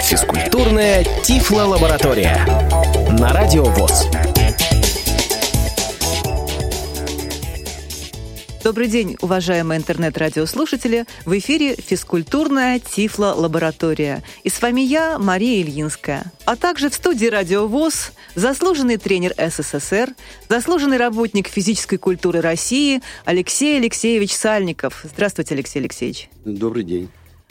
Физкультурная Тифло-лаборатория. На Радио ВОЗ. Добрый день, уважаемые интернет-радиослушатели. В эфире физкультурная Тифло-лаборатория. И с вами я, Мария Ильинская. А также в студии Радио ВОЗ заслуженный тренер СССР, заслуженный работник физической культуры России Алексей Алексеевич Сальников. Здравствуйте, Алексей Алексеевич. Добрый день.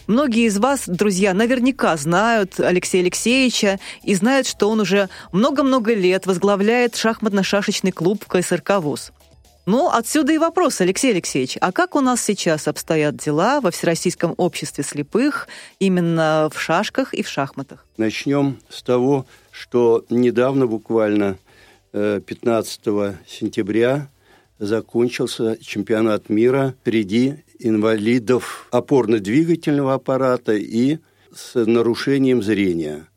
Многие из вас, друзья, наверняка знают Алексея Алексеевича и знают, что он уже много-много лет возглавляет шахматно-шашечный клуб КСРК ВУЗ. Ну, отсюда и вопрос, Алексей Алексеевич, а как у нас сейчас обстоят дела во Всероссийском обществе слепых именно в шашках и в шахматах? Начнем с того, что недавно, буквально 15 э, сентября, закончился чемпионат мира среди инвалидов опорно-двигательного аппарата и с нарушением зрения.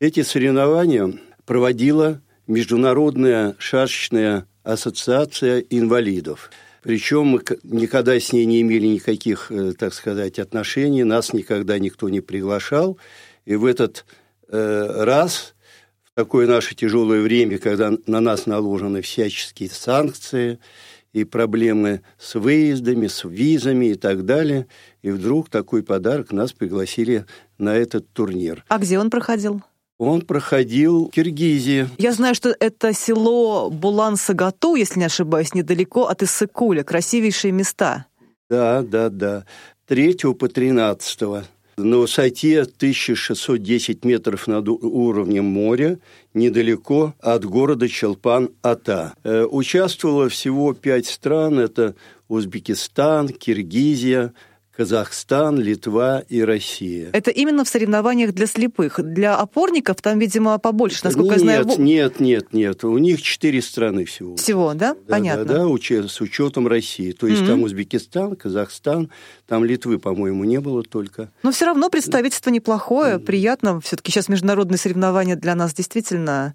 Эти соревнования проводила Международная шашечная ассоциация инвалидов. Причем мы никогда с ней не имели никаких, э, так сказать, отношений, нас никогда никто не приглашал. И в этот э, раз, такое наше тяжелое время, когда на нас наложены всяческие санкции и проблемы с выездами, с визами и так далее, и вдруг такой подарок нас пригласили на этот турнир. А где он проходил? Он проходил в Киргизии. Я знаю, что это село Булан-Сагату, если не ошибаюсь, недалеко от Иссыкуля. Красивейшие места. Да, да, да. 3 по 13 на высоте 1610 метров над уровнем моря, недалеко от города Челпан-Ата. Э, участвовало всего пять стран. Это Узбекистан, Киргизия, Казахстан, Литва и Россия. Это именно в соревнованиях для слепых. Для опорников там, видимо, побольше, насколько нет, я знаю. Нет, нет, нет. У них четыре страны всего. Всего, да? да Понятно. Да, да, с учетом России. То есть mm-hmm. там Узбекистан, Казахстан, там Литвы, по-моему, не было только. Но все равно представительство неплохое, mm-hmm. приятно. Все-таки сейчас международные соревнования для нас действительно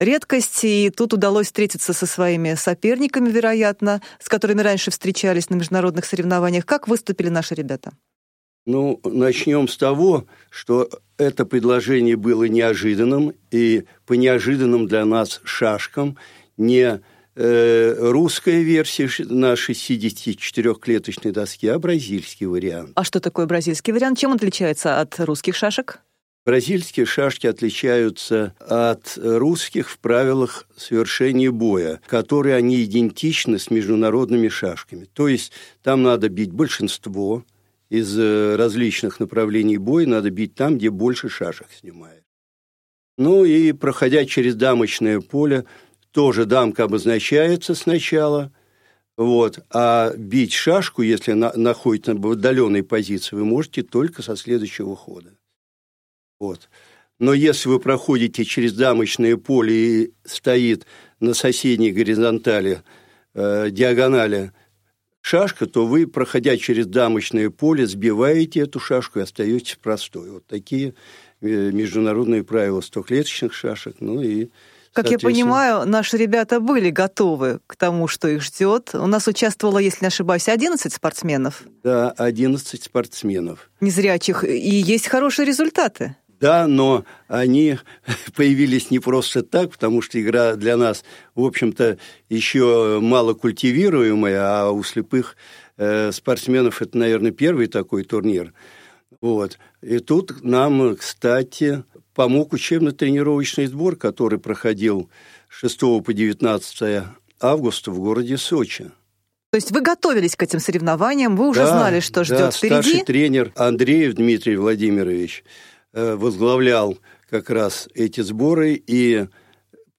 редкость, и тут удалось встретиться со своими соперниками, вероятно, с которыми раньше встречались на международных соревнованиях. Как выступили наши ребята? Ну, начнем с того, что это предложение было неожиданным, и по неожиданным для нас шашкам не э, русская версия на 64-клеточной доске, а бразильский вариант. А что такое бразильский вариант? Чем он отличается от русских шашек? Бразильские шашки отличаются от русских в правилах совершения боя, которые они идентичны с международными шашками. То есть там надо бить большинство из э, различных направлений боя, надо бить там, где больше шашек снимает. Ну и проходя через дамочное поле, тоже дамка обозначается сначала, вот, а бить шашку, если она находится в отдаленной позиции, вы можете только со следующего хода. Вот. Но если вы проходите через дамочное поле и стоит на соседней горизонтали, э, диагонали шашка, то вы, проходя через дамочное поле, сбиваете эту шашку и остаетесь простой. Вот такие э, международные правила стоклеточных шашек. Ну и как я понимаю, наши ребята были готовы к тому, что их ждет. У нас участвовало, если не ошибаюсь, 11 спортсменов. Да, 11 спортсменов. Незрячих. И есть хорошие результаты. Да, но они появились не просто так, потому что игра для нас, в общем-то, еще мало культивируемая, а у слепых э, спортсменов это, наверное, первый такой турнир. Вот. И тут нам, кстати, помог учебно-тренировочный сбор, который проходил 6 по 19 августа в городе Сочи. То есть вы готовились к этим соревнованиям, вы уже да, знали, что ждет да, впереди? старший тренер Андреев Дмитрий Владимирович – возглавлял как раз эти сборы и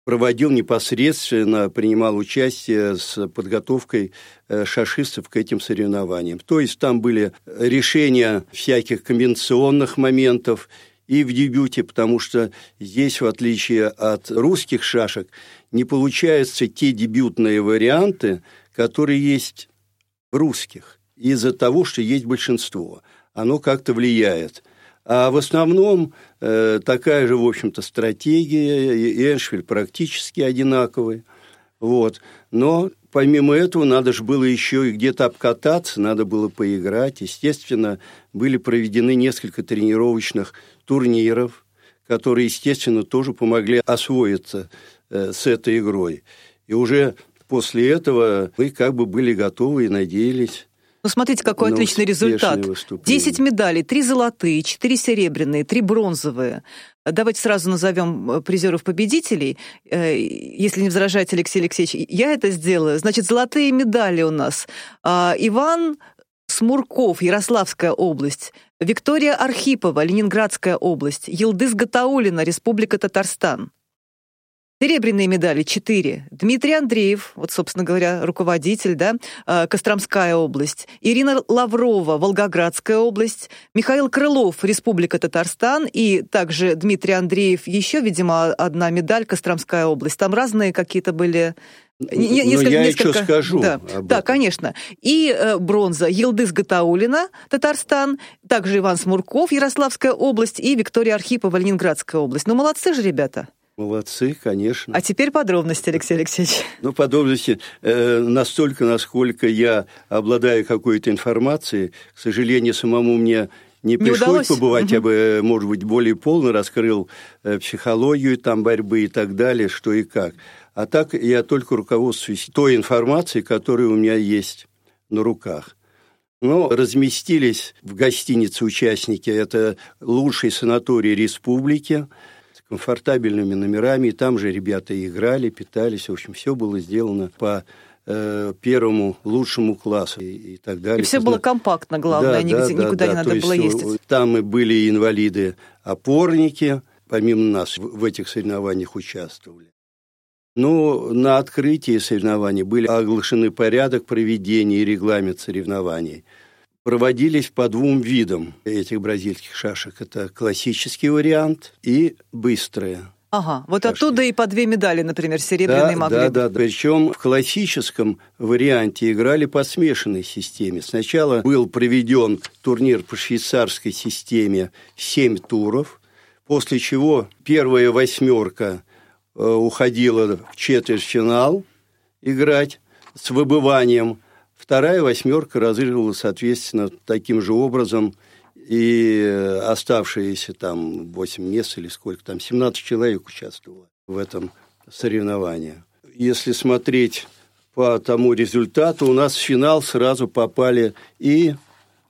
проводил непосредственно, принимал участие с подготовкой э, шашистов к этим соревнованиям. То есть там были решения всяких конвенционных моментов и в дебюте, потому что здесь, в отличие от русских шашек, не получаются те дебютные варианты, которые есть в русских, из-за того, что есть большинство. Оно как-то влияет – а в основном э, такая же, в общем-то, стратегия, и Эншвиль практически одинаковый. Вот. Но помимо этого, надо же было еще и где-то обкататься, надо было поиграть. Естественно, были проведены несколько тренировочных турниров, которые, естественно, тоже помогли освоиться э, с этой игрой. И уже после этого мы как бы были готовы и надеялись ну, смотрите, какой отличный результат. 10 медалей, 3 золотые, 4 серебряные, 3 бронзовые. Давайте сразу назовем э, призеров-победителей. Э, если не возражаете, Алексей Алексеевич, я это сделаю. Значит, золотые медали у нас. А, Иван Смурков, Ярославская область. Виктория Архипова, Ленинградская область. Елдыс Гатаулина, Республика Татарстан. Серебряные медали – четыре. Дмитрий Андреев, вот, собственно говоря, руководитель, да, э, Костромская область. Ирина Лаврова, Волгоградская область. Михаил Крылов, Республика Татарстан. И также Дмитрий Андреев, еще, видимо, одна медаль, Костромская область. Там разные какие-то были не, несколько, я несколько... еще скажу. Да, да, конечно. И э, бронза Елдыс Гатаулина, Татарстан, также Иван Смурков, Ярославская область, и Виктория Архипова, Ленинградская область. Ну, молодцы же ребята. Молодцы, конечно. А теперь подробности, Алексей Алексеевич. Ну, подробности э, настолько, насколько я обладаю какой-то информацией. К сожалению, самому мне не, не пришлось удалось? побывать, угу. я бы, может быть, более полно раскрыл э, психологию там борьбы и так далее, что и как. А так я только руководствуюсь той информацией, которая у меня есть на руках. Но разместились в гостинице участники, это лучший санаторий республики – комфортабельными номерами, и там же ребята играли, питались, в общем, все было сделано по э, первому лучшему классу и, и так далее. И все было компактно, главное, да, нигде, да, никуда да, не надо было ездить. Там и были инвалиды-опорники, помимо нас в этих соревнованиях участвовали. Ну, на открытии соревнований были оглашены порядок проведения и регламент соревнований – проводились по двум видам этих бразильских шашек. Это классический вариант и быстрые. Ага, вот шашки. оттуда и по две медали, например, серебряные да, могли Да, да, да. Причем в классическом варианте играли по смешанной системе. Сначала был проведен турнир по швейцарской системе семь туров, после чего первая восьмерка э, уходила в четвертьфинал играть с выбыванием – Вторая восьмерка разыгрывала, соответственно, таким же образом, и оставшиеся там 8 мест или сколько там, 17 человек участвовало в этом соревновании. Если смотреть по тому результату, у нас в финал сразу попали и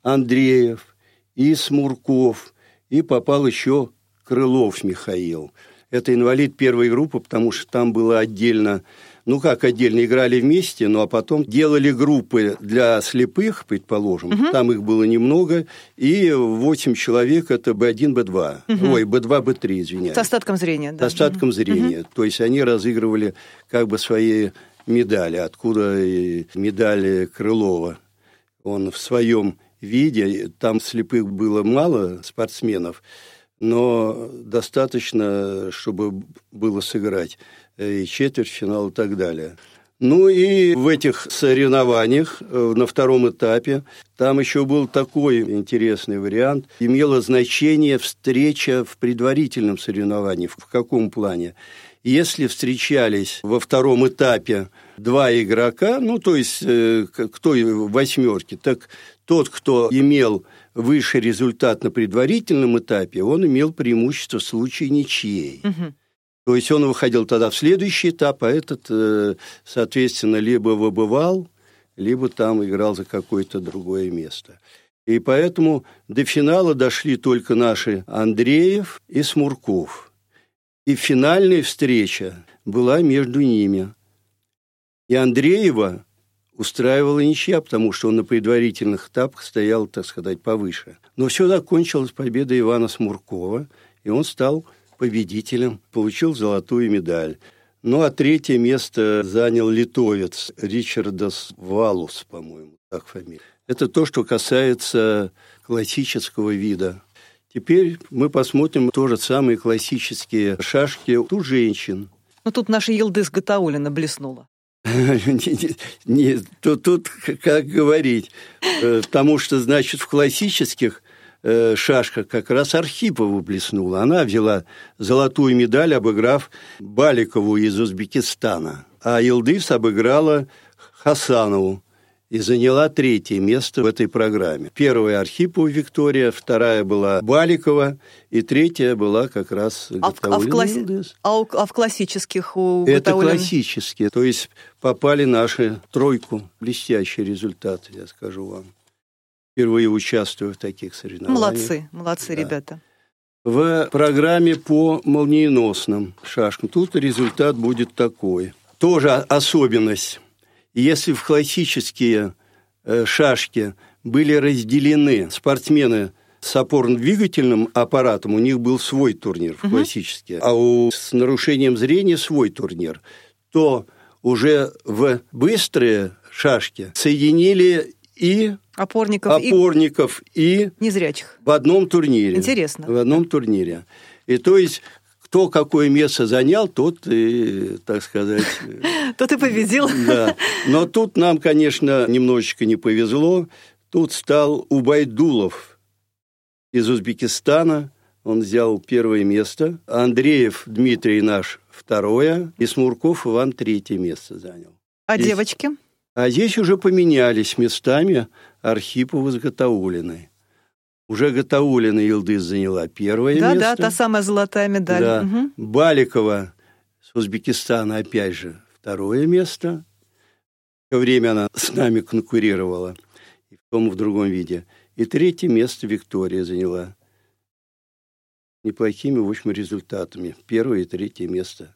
Андреев, и Смурков, и попал еще Крылов Михаил. Это инвалид первой группы, потому что там было отдельно ну как отдельно играли вместе, ну а потом делали группы для слепых, предположим, угу. там их было немного, и 8 человек это Б1, Б2, угу. ой, Б2, Б3, извиняюсь. С остатком зрения, да. С остатком угу. зрения, угу. то есть они разыгрывали как бы свои медали, откуда и медали Крылова. Он в своем виде, там слепых было мало спортсменов, но достаточно, чтобы было сыграть. Э, и четвертьфинал и так далее. Ну и в этих соревнованиях э, на втором этапе там еще был такой интересный вариант. Имело значение встреча в предварительном соревновании. В каком плане? Если встречались во втором этапе два игрока, ну, то есть э, кто в восьмерке, так тот, кто имел высший результат на предварительном этапе, он имел преимущество в случае ничьей. Угу. То есть он выходил тогда в следующий этап, а этот, э, соответственно, либо выбывал, либо там играл за какое-то другое место. И поэтому до финала дошли только наши Андреев и Смурков. И финальная встреча была между ними. И Андреева устраивала ничья, потому что он на предварительных этапах стоял, так сказать, повыше. Но все закончилось победой Ивана Смуркова, и он стал победителем, получил золотую медаль. Ну, а третье место занял литовец Ричардас Валус, по-моему, так фамилия. Это то, что касается классического вида. Теперь мы посмотрим тоже самые классические шашки у женщин. Ну, тут наша Елдыс Гатаулина блеснула. Не, тут, тут как говорить, э, потому что, значит, в классических Э, шашка как раз Архипова блеснула. Она взяла золотую медаль, обыграв Баликову из Узбекистана. А Илдыс обыграла Хасанову и заняла третье место в этой программе. Первая Архипова Виктория, вторая была Баликова, и третья была как раз а в, а в, класси... а, у... а в классических у Это классические, то есть попали наши тройку. Блестящий результат, я скажу вам. Впервые участвую в таких соревнованиях. Молодцы, молодцы да. ребята. В программе по молниеносным шашкам тут результат будет такой. Тоже особенность если в классические э, шашки были разделены спортсмены с опорно-двигательным аппаратом, у них был свой турнир в классические, а у с нарушением зрения свой турнир, то уже в быстрые шашки соединили и опорников, опорников и, и незрячих в одном турнире. Интересно. В одном турнире. И то есть кто какое место занял, тот и, так сказать... Тот и победил. Да. Но тут нам, конечно, немножечко не повезло. Тут стал Убайдулов из Узбекистана. Он взял первое место. Андреев Дмитрий наш второе. И Смурков Иван третье место занял. А здесь... девочки? А здесь уже поменялись местами Архипова с Гатаулиной. Уже Гатаулина Илдыз заняла первое да, место. Да, да, та самая золотая медаль. Да. Угу. Баликова с Узбекистана опять же второе место. В время она с нами конкурировала и в том и в другом виде. И третье место Виктория заняла. Неплохими, в общем, результатами. Первое и третье место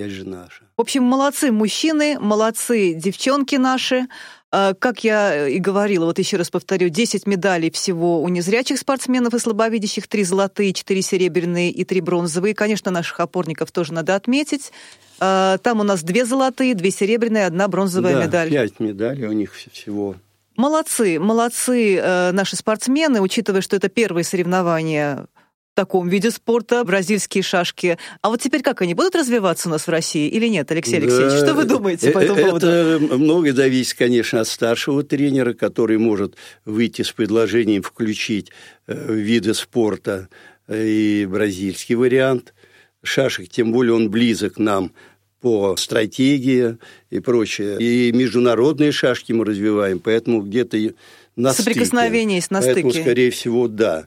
опять же наша. В общем, молодцы мужчины, молодцы девчонки наши. А, как я и говорила, вот еще раз повторю, 10 медалей всего у незрячих спортсменов и слабовидящих, 3 золотые, 4 серебряные и 3 бронзовые. Конечно, наших опорников тоже надо отметить. А, там у нас 2 золотые, 2 серебряные, 1 бронзовая да, медаль. 5 медалей у них всего. Молодцы, молодцы э, наши спортсмены, учитывая, что это первые соревнования в таком виде спорта, бразильские шашки. А вот теперь как они будут развиваться у нас в России или нет, Алексей Алексеевич? Да, что вы думаете по этому это поводу? Это многое зависит, конечно, от старшего тренера, который может выйти с предложением включить э, виды спорта э, и бразильский вариант шашек, тем более он близок нам по стратегии и прочее. И международные шашки мы развиваем, поэтому где-то на Соприкосновение стыке. на Поэтому, стыке. скорее всего, да.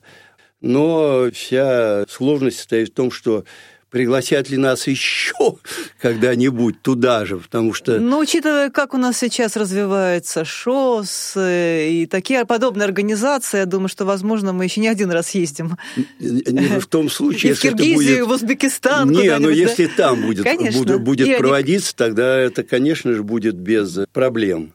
Но вся сложность состоит в том, что пригласят ли нас еще когда-нибудь туда же, потому что... Ну, учитывая, как у нас сейчас развивается ШОС и такие подобные организации, я думаю, что, возможно, мы еще не один раз ездим. Не в том случае, и если в Киргизию, это будет... в Узбекистан. Не, но если там будет, Конечно. будет, будет проводиться, они... тогда это, конечно же, будет без проблем.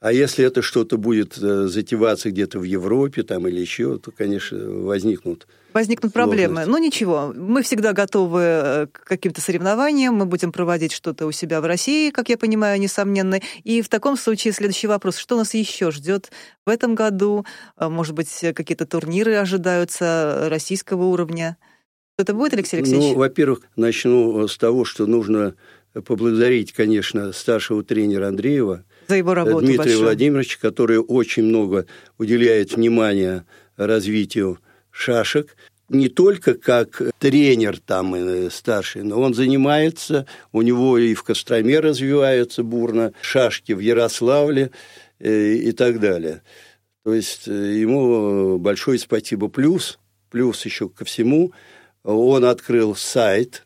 А если это что-то будет э, затеваться где-то в Европе там или еще, то, конечно, возникнут Возникнут проблемы. Но ничего, мы всегда готовы э, к каким-то соревнованиям, мы будем проводить что-то у себя в России, как я понимаю, несомненно. И в таком случае следующий вопрос, что нас еще ждет в этом году? Э, может быть, какие-то турниры ожидаются российского уровня? Это будет, Алексей Алексеевич? Ну, во-первых, начну с того, что нужно поблагодарить, конечно, старшего тренера Андреева, за его работу Дмитрия большую. Владимировича, который очень много уделяет внимания развитию шашек. Не только как тренер там э, старший, но он занимается, у него и в Костроме развиваются бурно шашки, в Ярославле э, и так далее. То есть э, ему большое спасибо. Плюс, плюс еще ко всему, он открыл сайт,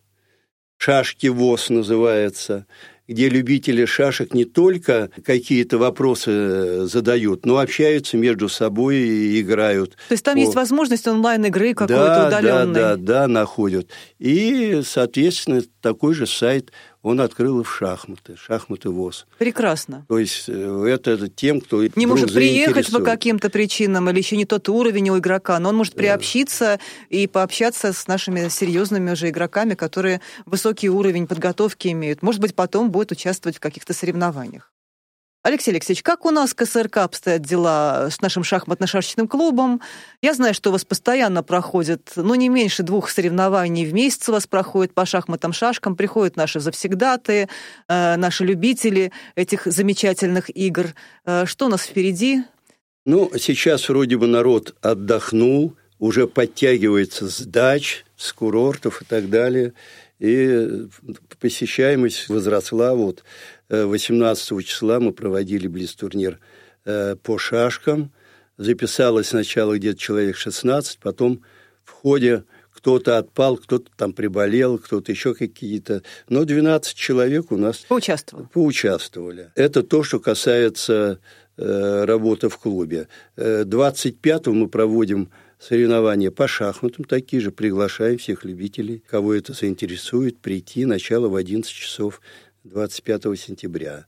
«Шашки ВОЗ» называется – где любители шашек не только какие-то вопросы э, задают, но общаются между собой и играют. То есть там по... есть возможность онлайн-игры какой-то да, удаленной? Да, да, да, находят. И, соответственно, такой же сайт он открыл и в шахматы, шахматы ВОЗ. Прекрасно. То есть э, это тем, кто Не может приехать по каким-то причинам, или еще не тот уровень у игрока, но он может приобщиться да. и пообщаться с нашими серьезными уже игроками, которые высокий уровень подготовки имеют. Может быть, потом будет участвовать в каких-то соревнованиях. Алексей Алексеевич, как у нас КСРК обстоят дела с нашим шахматно-шашечным клубом? Я знаю, что у вас постоянно проходит, ну, не меньше двух соревнований в месяц у вас проходит по шахматам-шашкам, приходят наши завсегдаты, э, наши любители этих замечательных игр. Э, что у нас впереди? Ну, сейчас вроде бы народ отдохнул, уже подтягивается с дач, с курортов и так далее, и посещаемость возросла вот 18 числа мы проводили близ-турнир по шашкам. Записалось сначала где-то человек 16, потом в ходе кто-то отпал, кто-то там приболел, кто-то еще какие-то. Но 12 человек у нас поучаствовали. поучаствовали. Это то, что касается э, работы в клубе. 25-го э, мы проводим соревнования по шахматам, такие же. Приглашаем всех любителей, кого это заинтересует, прийти. Начало в 11 часов 25 сентября.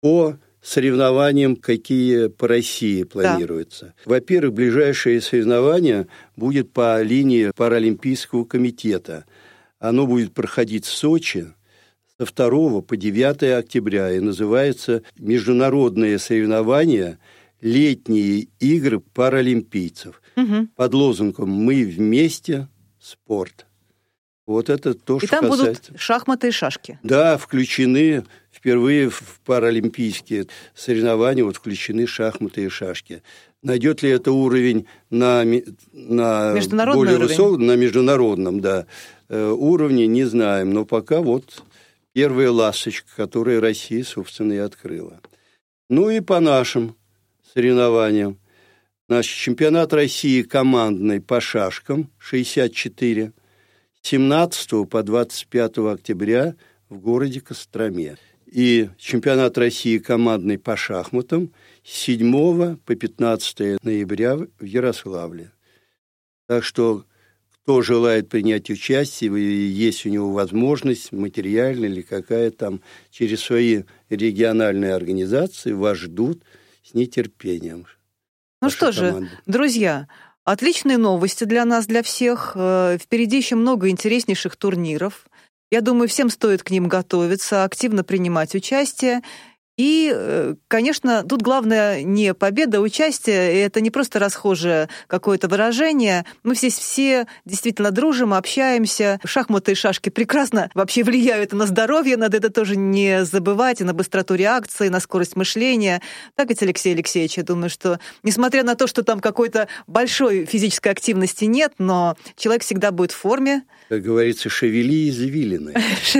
По соревнованиям, какие по России планируются. Да. Во-первых, ближайшее соревнование будет по линии Паралимпийского комитета. Оно будет проходить в Сочи со 2 по 9 октября и называется «Международные соревнования летние игры паралимпийцев» угу. под лозунгом «Мы вместе. Спорт». Вот это то, и что там касается... будут шахматы и шашки. Да, включены впервые в паралимпийские соревнования вот включены шахматы и шашки. Найдет ли это уровень на, на более уровень. высоком, на международном да, э, уровне, не знаем. Но пока вот первая ласточка, которую Россия, собственно, и открыла. Ну и по нашим соревнованиям. Наш чемпионат России командный по шашкам 64, 17 по 25 октября в городе Костроме и чемпионат России командный по шахматам с 7 по 15 ноября в Ярославле. Так что кто желает принять участие, есть у него возможность материальная или какая там, через свои региональные организации вас ждут с нетерпением. Ну что команда. же, друзья, отличные новости для нас, для всех. Э, впереди еще много интереснейших турниров. Я думаю, всем стоит к ним готовиться, активно принимать участие. И, э, конечно, тут главное не победа, а участие. Это не просто расхожее какое-то выражение. Мы здесь все действительно дружим, общаемся. Шахматы и шашки прекрасно вообще влияют на здоровье. Надо это тоже не забывать. И на быстроту реакции, на скорость мышления. Так ведь, Алексей Алексеевич, я думаю, что несмотря на то, что там какой-то большой физической активности нет, но человек всегда будет в форме. Как говорится, шевели извилины.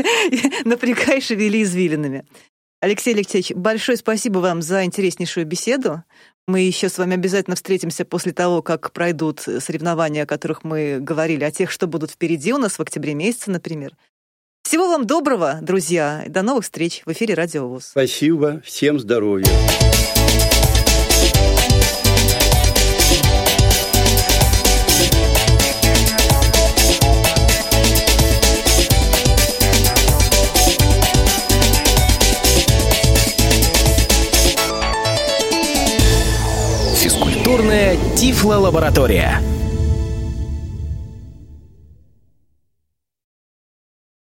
Напрягай, шевели извилинами. Алексей Алексеевич, большое спасибо вам за интереснейшую беседу. Мы еще с вами обязательно встретимся после того, как пройдут соревнования, о которых мы говорили, о тех, что будут впереди у нас в октябре месяце, например. Всего вам доброго, друзья. До новых встреч в эфире Радио ВОЗ. Спасибо. Всем здоровья. Тифло-лаборатория.